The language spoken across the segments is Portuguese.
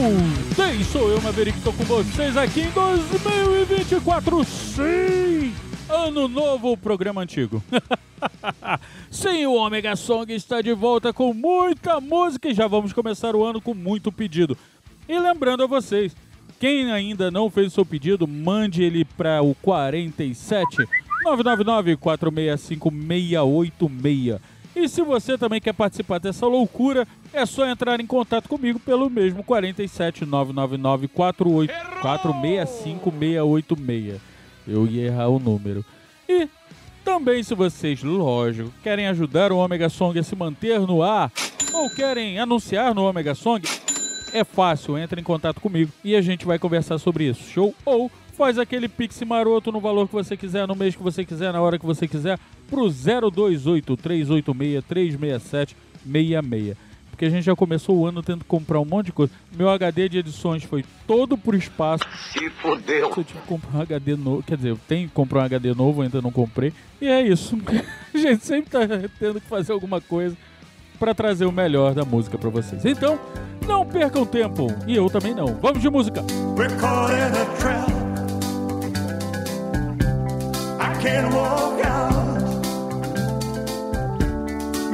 Voltei, sou eu, Maverick, tô com vocês aqui em 2024, sim! Ano novo, programa antigo. sim, o Omega Song está de volta com muita música e já vamos começar o ano com muito pedido. E lembrando a vocês, quem ainda não fez o seu pedido, mande ele para o 47 999 465 686. E se você também quer participar dessa loucura, é só entrar em contato comigo pelo mesmo 47 999 465 686. Eu ia errar o número. E também se vocês, lógico, querem ajudar o Omega Song a se manter no ar ou querem anunciar no Omega Song, é fácil, entre em contato comigo e a gente vai conversar sobre isso. Show? Ou faz aquele pix maroto no valor que você quiser, no mês que você quiser, na hora que você quiser, pro 028 386 367 66. Porque a gente já começou o ano tendo que comprar um monte de coisa. Meu HD de edições foi todo pro espaço. Se fodeu. Eu tive que comprar um HD novo. Quer dizer, eu tenho que comprar um HD novo, ainda não comprei. E é isso. A gente sempre tá tendo que fazer alguma coisa para trazer o melhor da música para vocês. Então, não percam tempo. E eu também não. Vamos de música. We're can't walk out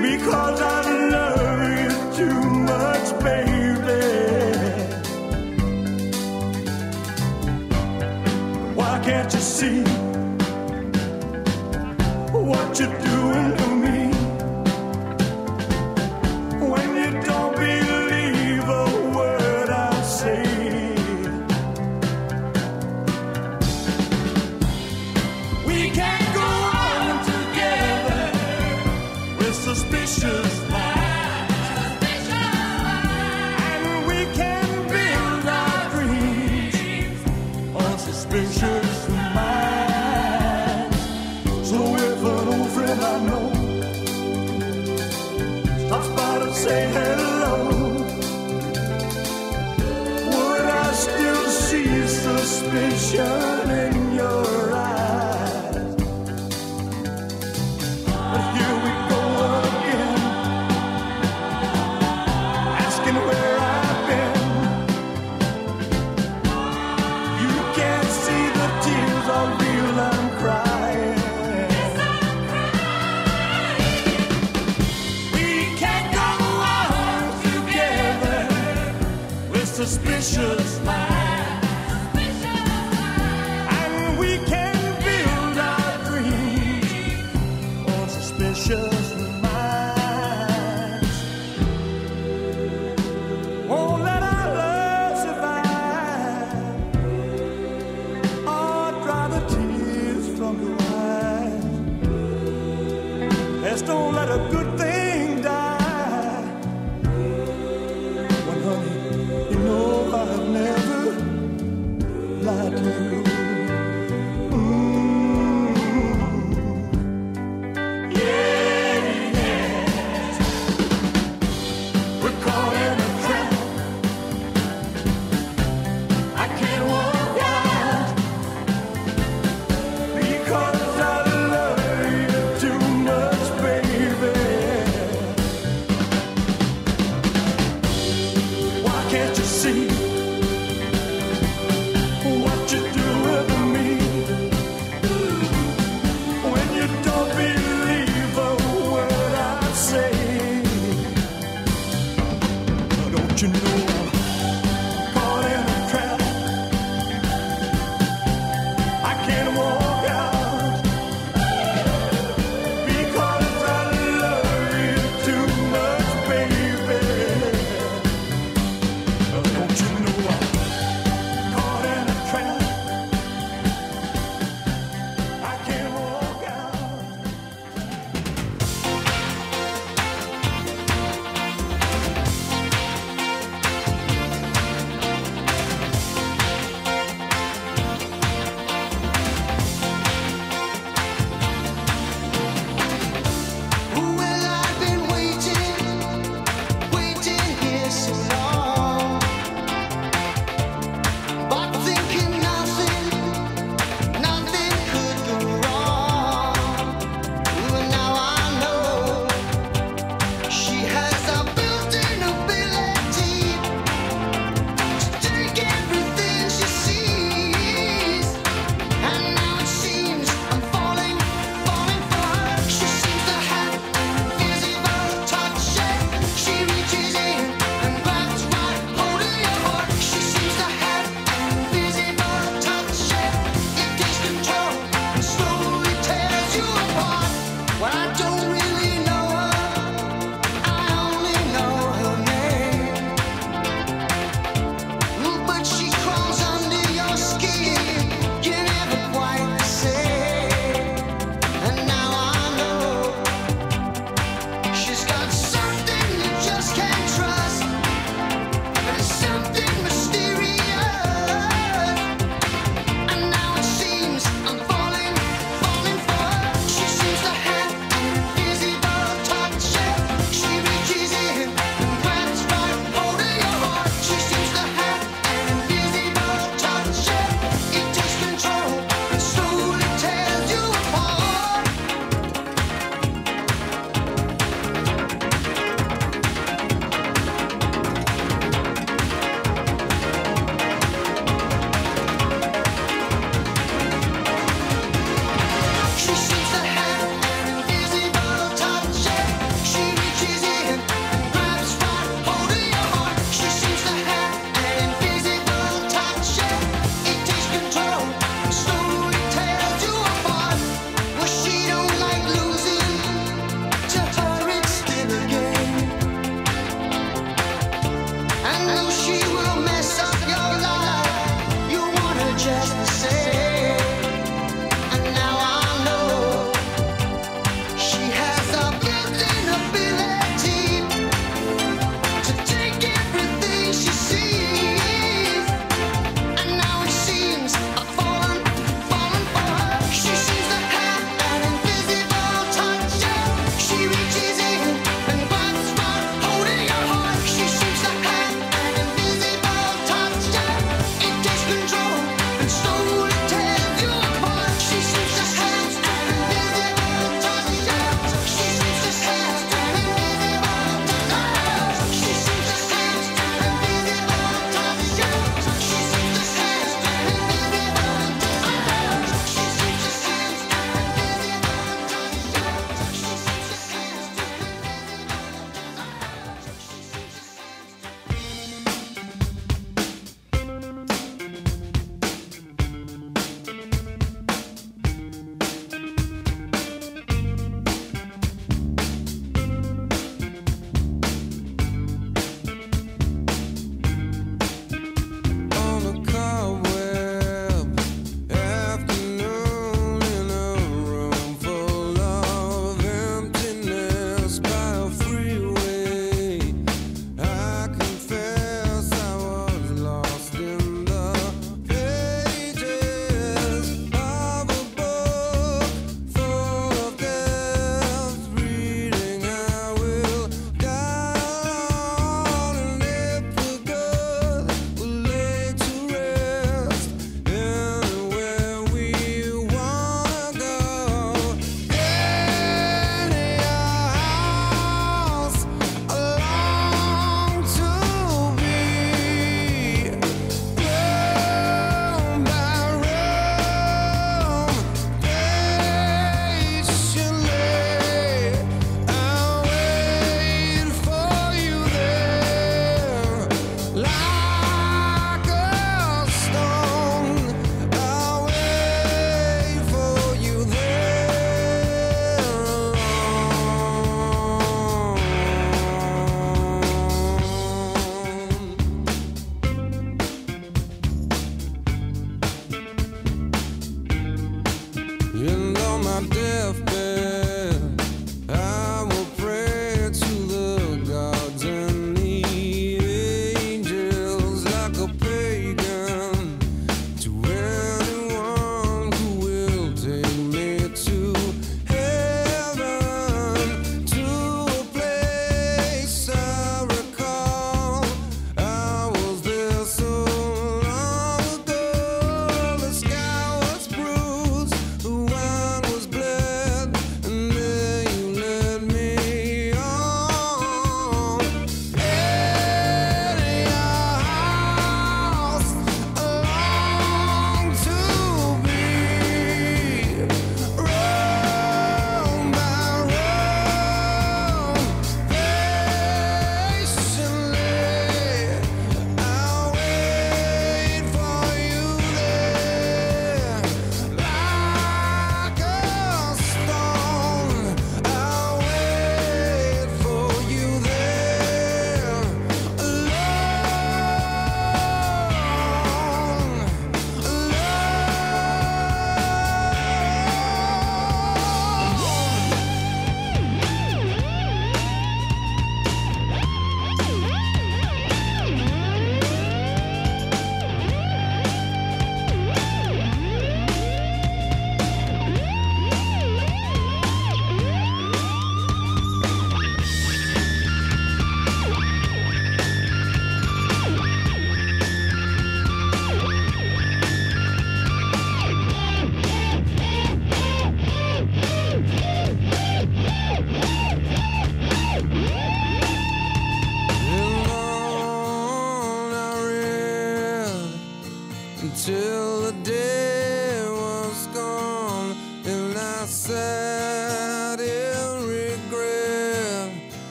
because I love you too much, baby. Why can't you see what you're doing Oh.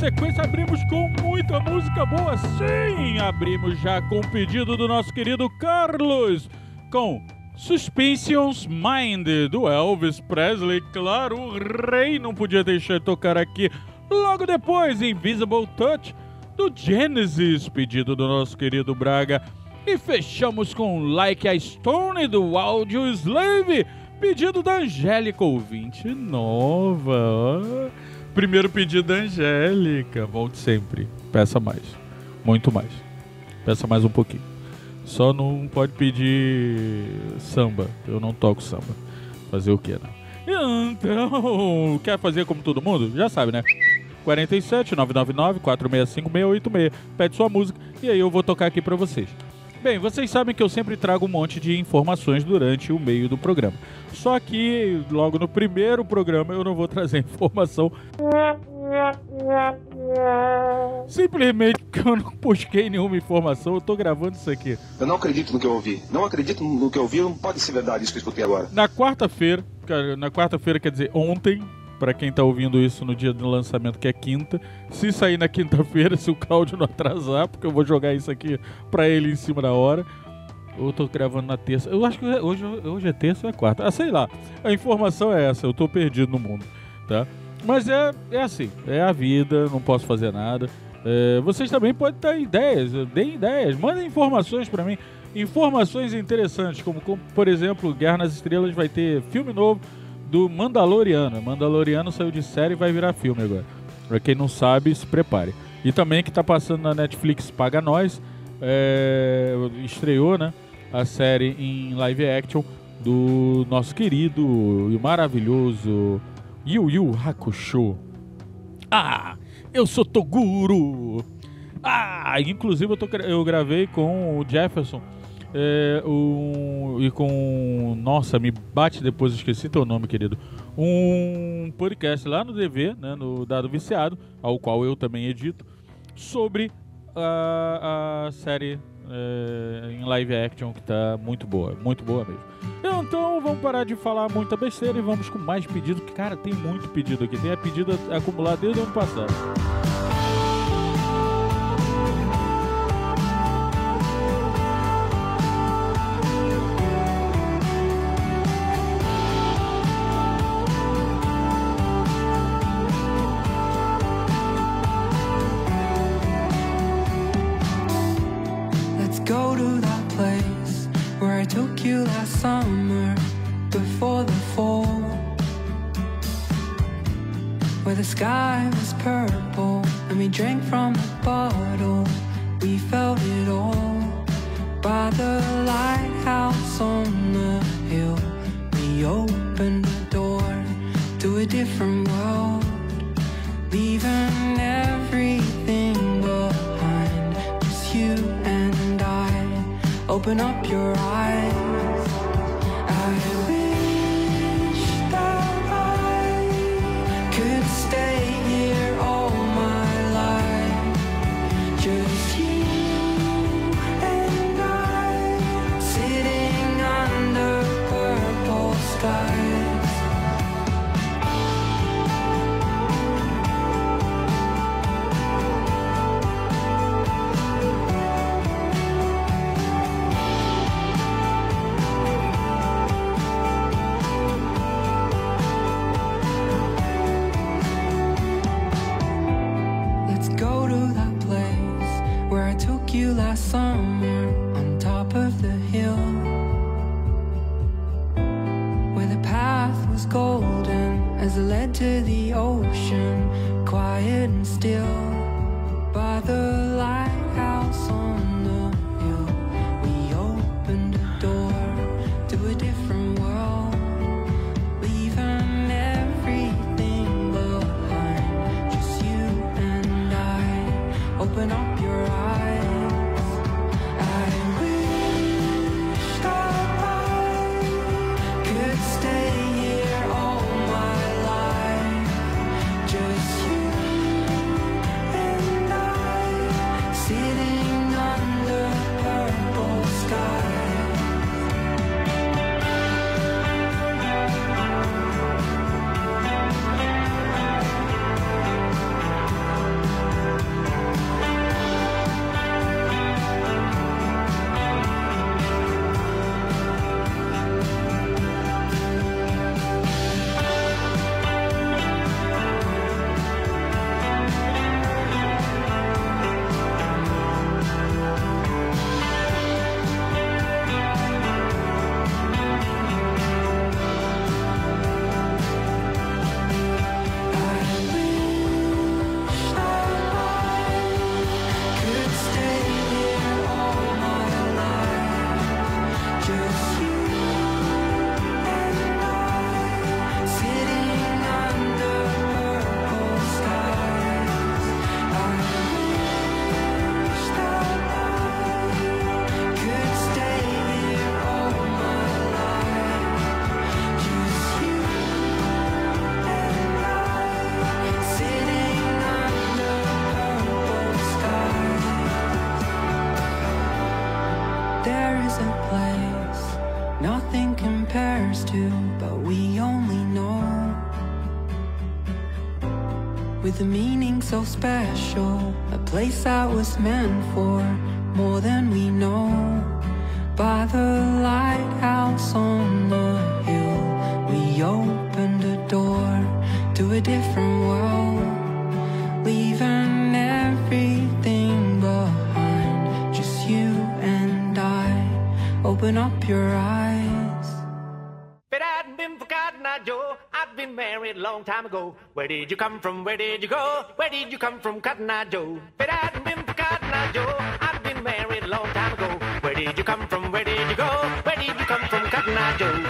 Sequência, abrimos com muita música boa, sim! Abrimos já com o pedido do nosso querido Carlos, com Suspensions Mind, do Elvis Presley, claro, o rei não podia deixar de tocar aqui. Logo depois, Invisible Touch, do Genesis, pedido do nosso querido Braga. E fechamos com Like a Stone, do Audio Slave, pedido da Angélica, ouvinte nova. Primeiro pedido da Angélica. Volte sempre. Peça mais. Muito mais. Peça mais um pouquinho. Só não pode pedir samba. Eu não toco samba. Fazer o que, né? Então, quer fazer como todo mundo? Já sabe, né? 47 999 465 686. Pede sua música e aí eu vou tocar aqui pra vocês. Bem, vocês sabem que eu sempre trago um monte de informações durante o meio do programa. Só que logo no primeiro programa eu não vou trazer informação. Simplesmente porque eu não busquei nenhuma informação, eu tô gravando isso aqui. Eu não acredito no que eu ouvi. Não acredito no que eu ouvi, não pode ser verdade isso que eu escutei agora. Na quarta-feira, na quarta-feira quer dizer ontem, pra quem tá ouvindo isso no dia do lançamento, que é quinta. Se sair na quinta-feira, se o Claudio não atrasar, porque eu vou jogar isso aqui pra ele em cima da hora. Eu tô gravando na terça. Eu acho que hoje, hoje é terça ou é quarta. Ah, sei lá. A informação é essa, eu tô perdido no mundo, tá? Mas é, é assim, é a vida, não posso fazer nada. É, vocês também podem dar ideias, deem ideias, mandem informações pra mim. Informações interessantes, como, como, por exemplo, Guerra nas Estrelas vai ter filme novo do Mandaloriano. Mandaloriano saiu de série e vai virar filme agora. Pra quem não sabe, se prepare. E também que tá passando na Netflix Paga Nós, é, estreou, né, a série em live action do nosso querido e maravilhoso Yu Yu Hakusho. Ah, eu sou Toguro. Ah, inclusive eu, tô eu gravei com o Jefferson é, um, e com. Nossa, me bate depois, esqueci teu nome, querido. Um podcast lá no DV, né, no Dado Viciado, ao qual eu também edito, sobre a, a série é, em live action que tá muito boa, muito boa mesmo. Então vamos parar de falar muita besteira e vamos com mais pedido, que cara, tem muito pedido aqui, tem pedido acumulado desde o ano passado. Sky was purple and we drank from the bottle. We felt it all by the lighthouse on so special A place that was meant for more than we know. By the lighthouse on long time ago. Where did you come from? Where did you go? Where did you come from, Cotton Eye Joe? If it hadn't been for Cotton Eye Joe, I'd been married a long time ago. Where did you come from? Where did you go? Where did you come from, Cotton Eye Joe?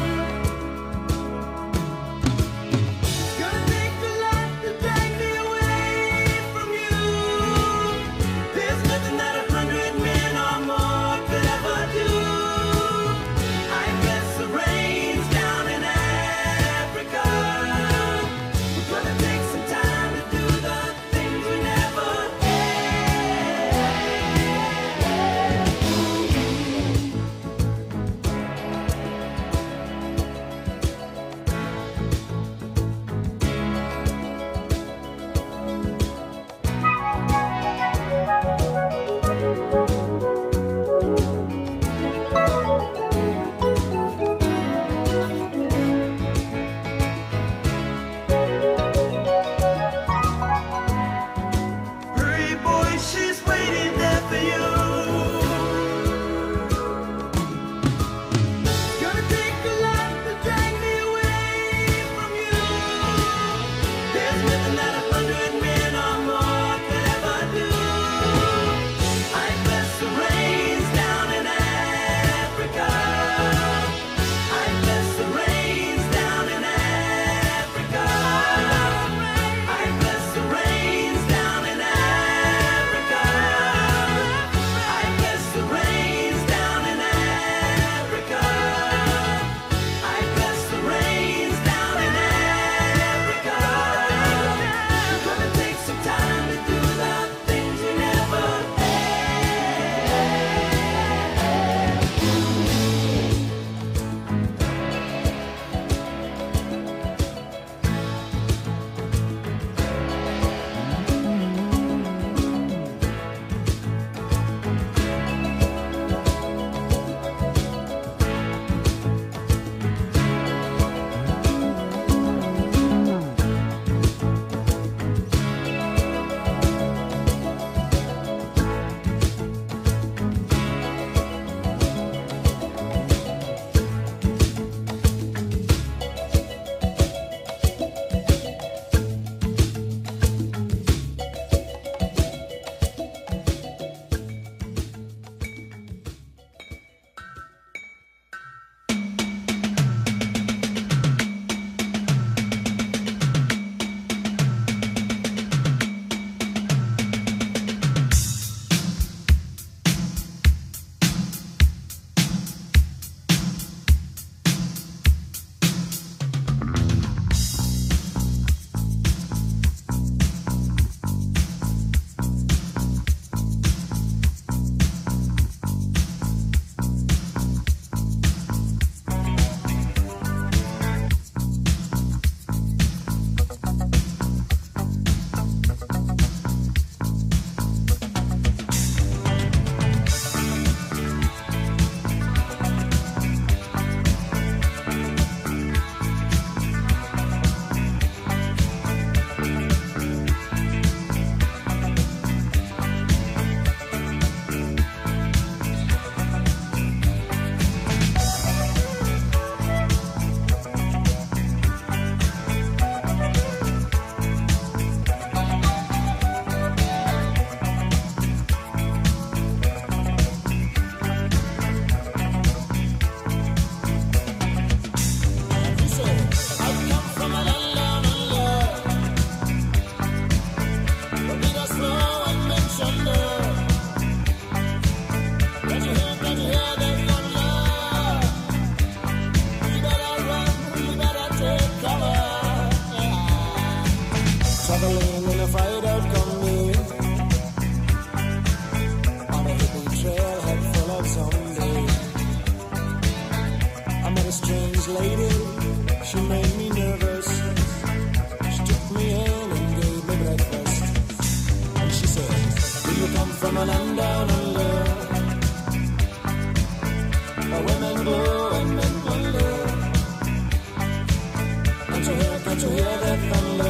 做热的朋友。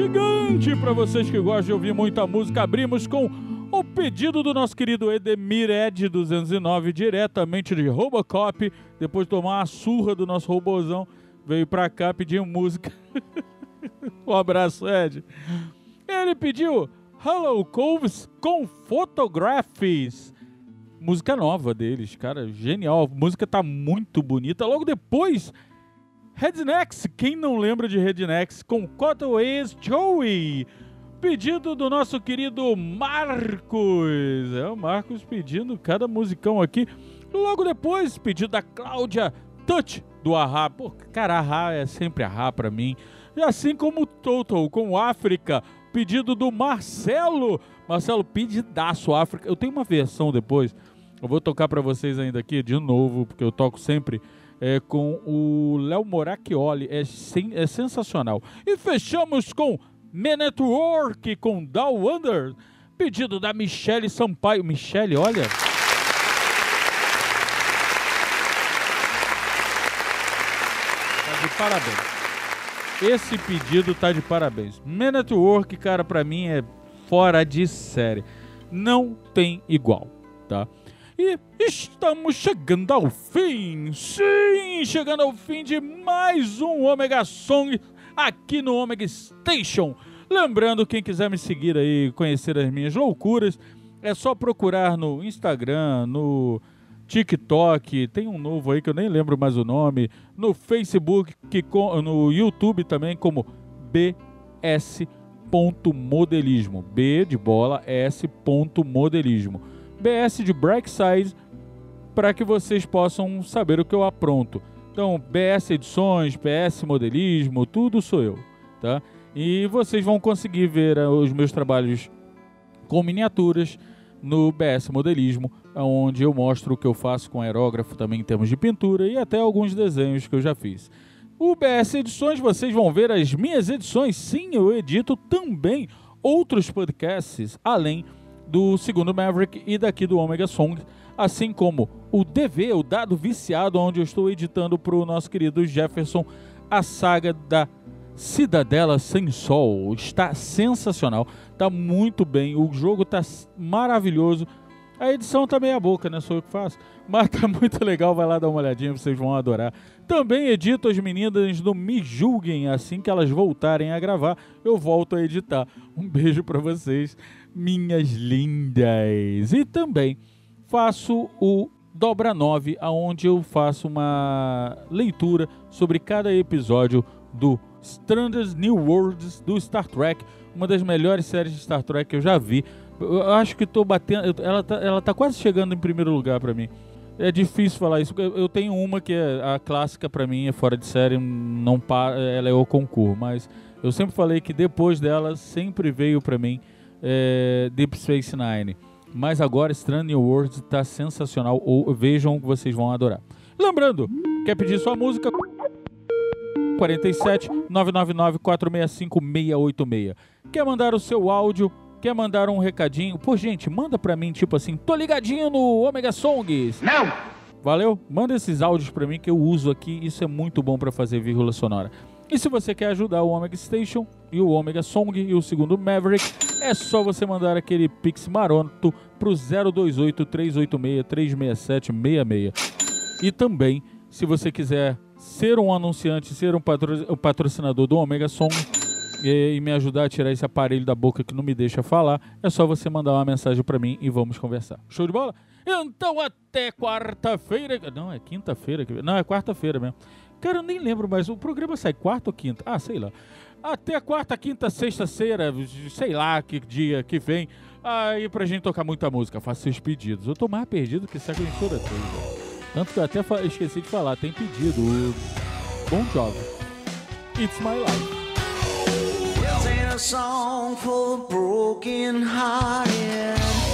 Gigante. Pra vocês que gostam de ouvir muita música, abrimos com o pedido do nosso querido Edemir Ed 209, diretamente de Robocop. Depois de tomar uma surra do nosso robozão, veio pra cá pedir música. um abraço, Ed. Ele pediu Hello Coves com Photographies. Música nova deles, cara, genial. A música tá muito bonita. Logo depois, Rednecks, quem não lembra de Rednecks, com Cottonways Joey. Pedido do nosso querido Marcos. É o Marcos pedindo cada musicão aqui. Logo depois, pedido da Cláudia Touch do Ahá. Pô, cara, Ahá é sempre Ahá pra mim. E assim como Total com África. Pedido do Marcelo. Marcelo, pedidaço África. Eu tenho uma versão depois. Eu vou tocar pra vocês ainda aqui de novo, porque eu toco sempre é, com o Léo Moracchioli. É, sen- é sensacional. E fechamos com Me Network com Down Under. Pedido da Michele Sampaio. Michele, olha. Tá de parabéns. Esse pedido tá de parabéns. Me Network, cara, pra mim é fora de série. não tem igual, tá? E estamos chegando ao fim, sim, chegando ao fim de mais um Omega Song aqui no Omega Station. Lembrando, quem quiser me seguir aí, conhecer as minhas loucuras, é só procurar no Instagram, no TikTok, tem um novo aí que eu nem lembro mais o nome, no Facebook, que no YouTube também como bs.modelismo. B de bola, S modelismo. BS de Brightside para que vocês possam saber o que eu apronto. Então, BS Edições, BS Modelismo, tudo sou eu, tá? E vocês vão conseguir ver ah, os meus trabalhos com miniaturas no BS Modelismo, onde eu mostro o que eu faço com aerógrafo também em termos de pintura e até alguns desenhos que eu já fiz. O BS Edições, vocês vão ver as minhas edições. Sim, eu edito também outros podcasts, além do segundo Maverick e daqui do Omega Song, assim como o DV, o Dado Viciado, onde eu estou editando para o nosso querido Jefferson a saga da Cidadela Sem Sol. Está sensacional, está muito bem, o jogo está maravilhoso. A edição tá meia boca, né? Sou eu que faço. Mas tá muito legal, vai lá dar uma olhadinha, vocês vão adorar. Também edito as meninas do Me Julguem, assim que elas voltarem a gravar, eu volto a editar. Um beijo pra vocês, minhas lindas. E também faço o Dobra 9, aonde eu faço uma leitura sobre cada episódio do Strangers New Worlds do Star Trek, uma das melhores séries de Star Trek que eu já vi. Eu acho que tô batendo, ela tá, ela tá quase chegando em primeiro lugar pra mim. É difícil falar isso. Eu tenho uma que é a clássica pra mim, é fora de série, não pa- ela é o concurso, mas eu sempre falei que depois dela sempre veio pra mim é, Deep Space Nine. Mas agora Strange New Worlds tá sensacional. Ou vejam que vocês vão adorar. Lembrando, quer pedir sua música? 47 999 465 686. Quer mandar o seu áudio? Quer mandar um recadinho? Pô, gente, manda pra mim, tipo assim, tô ligadinho no Omega Songs. Não! Valeu? Manda esses áudios pra mim que eu uso aqui. Isso é muito bom pra fazer vírgula sonora. E se você quer ajudar o Omega Station e o Omega Song e o segundo Maverick, é só você mandar aquele pix maroto pro 028 386 367 66. E também, se você quiser ser um anunciante, ser um patro- patrocinador do Omega Song e, e me ajudar a tirar esse aparelho da boca que não me deixa falar, é só você mandar uma mensagem pra mim e vamos conversar. Show de bola? Então até quarta-feira. Não, é quinta-feira. Não, é quarta-feira mesmo. Cara, eu nem lembro mais. O programa sai quarta ou quinta? Ah, sei lá. Até quarta, quinta, sexta-feira, sei lá que dia que vem. Aí pra gente tocar muita música. Faça seus pedidos. Eu tô mais perdido que essa emissora toda. Tanto que eu até esqueci de falar. Tem pedido. Bom Job. It's My Life. Ain't a song for broken hearted.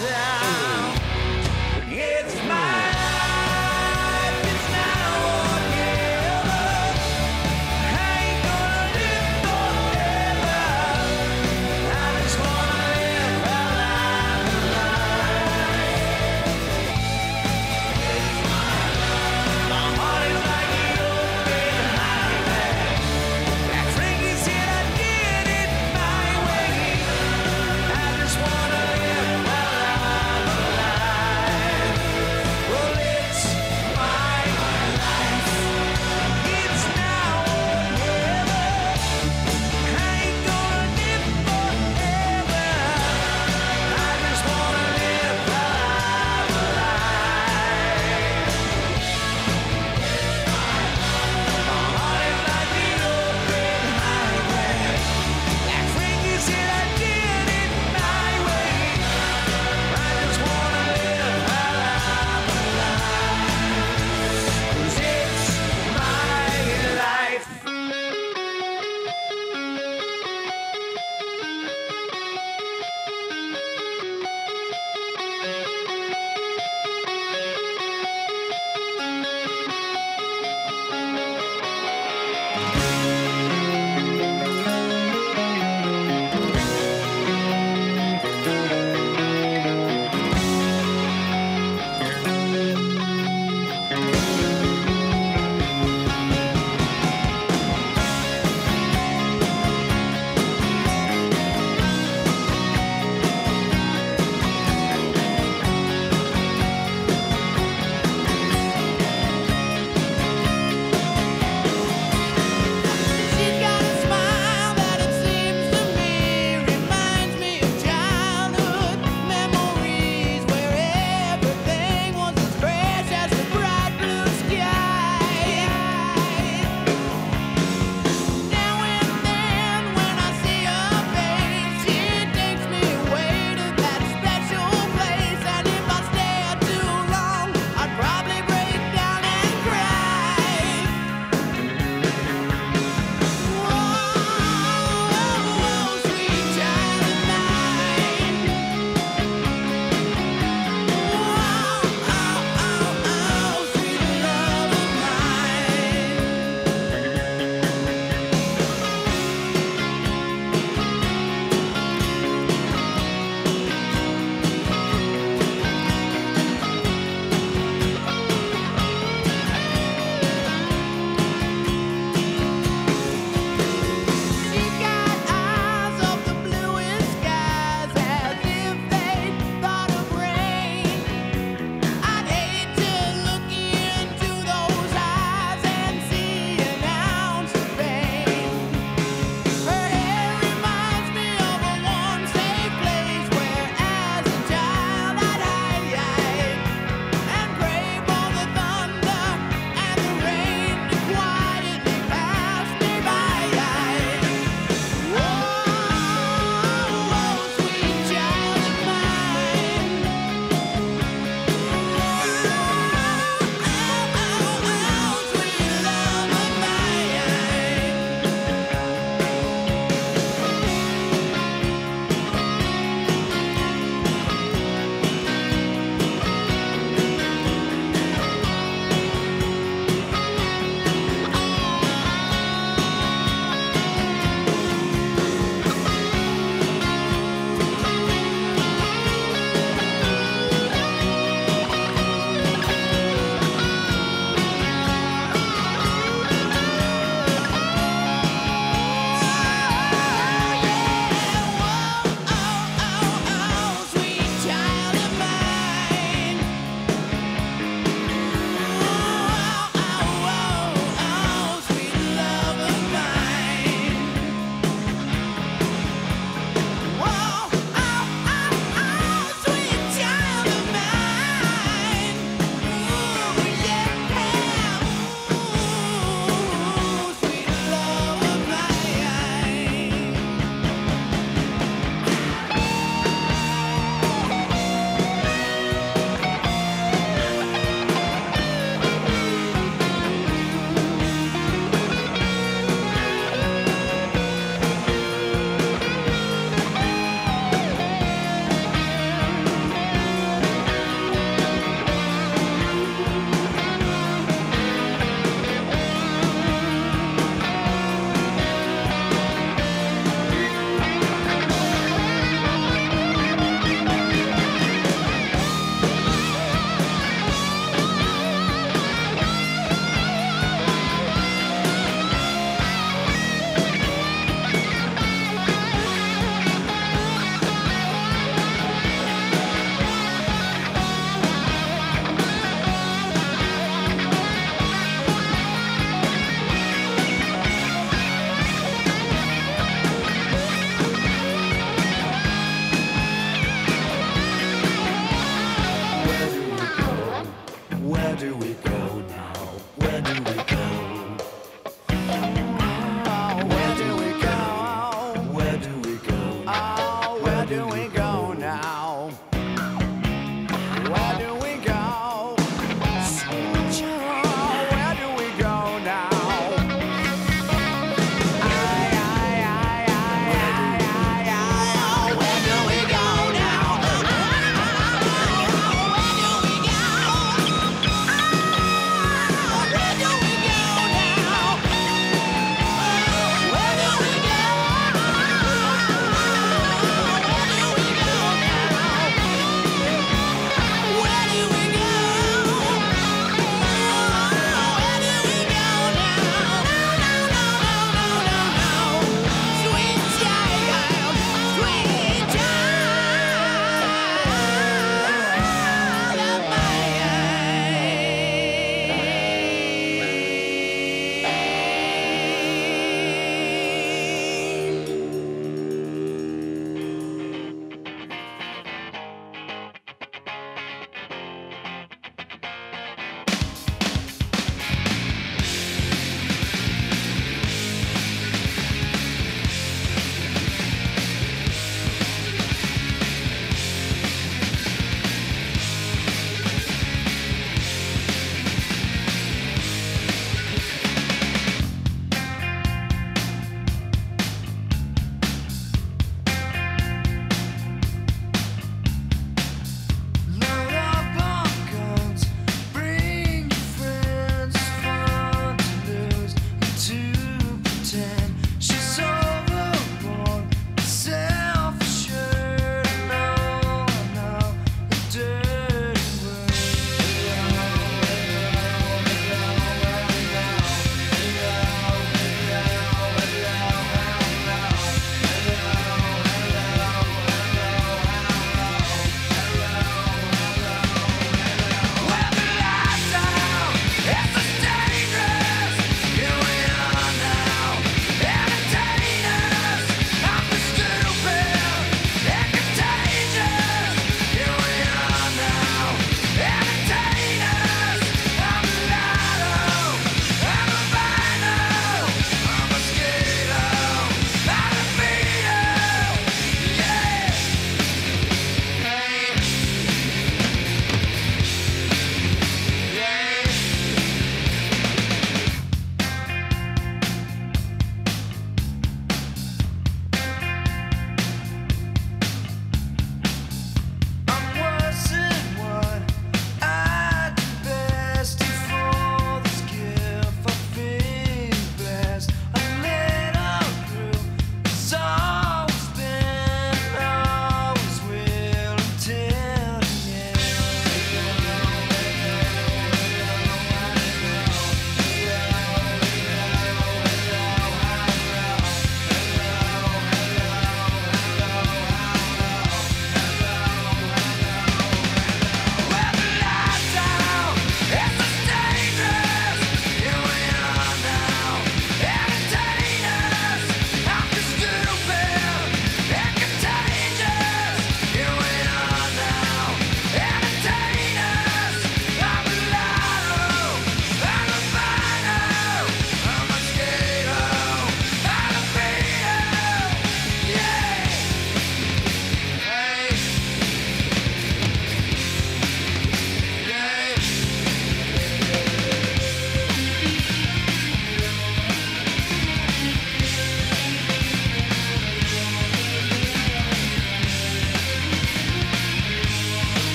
Yeah.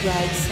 Programa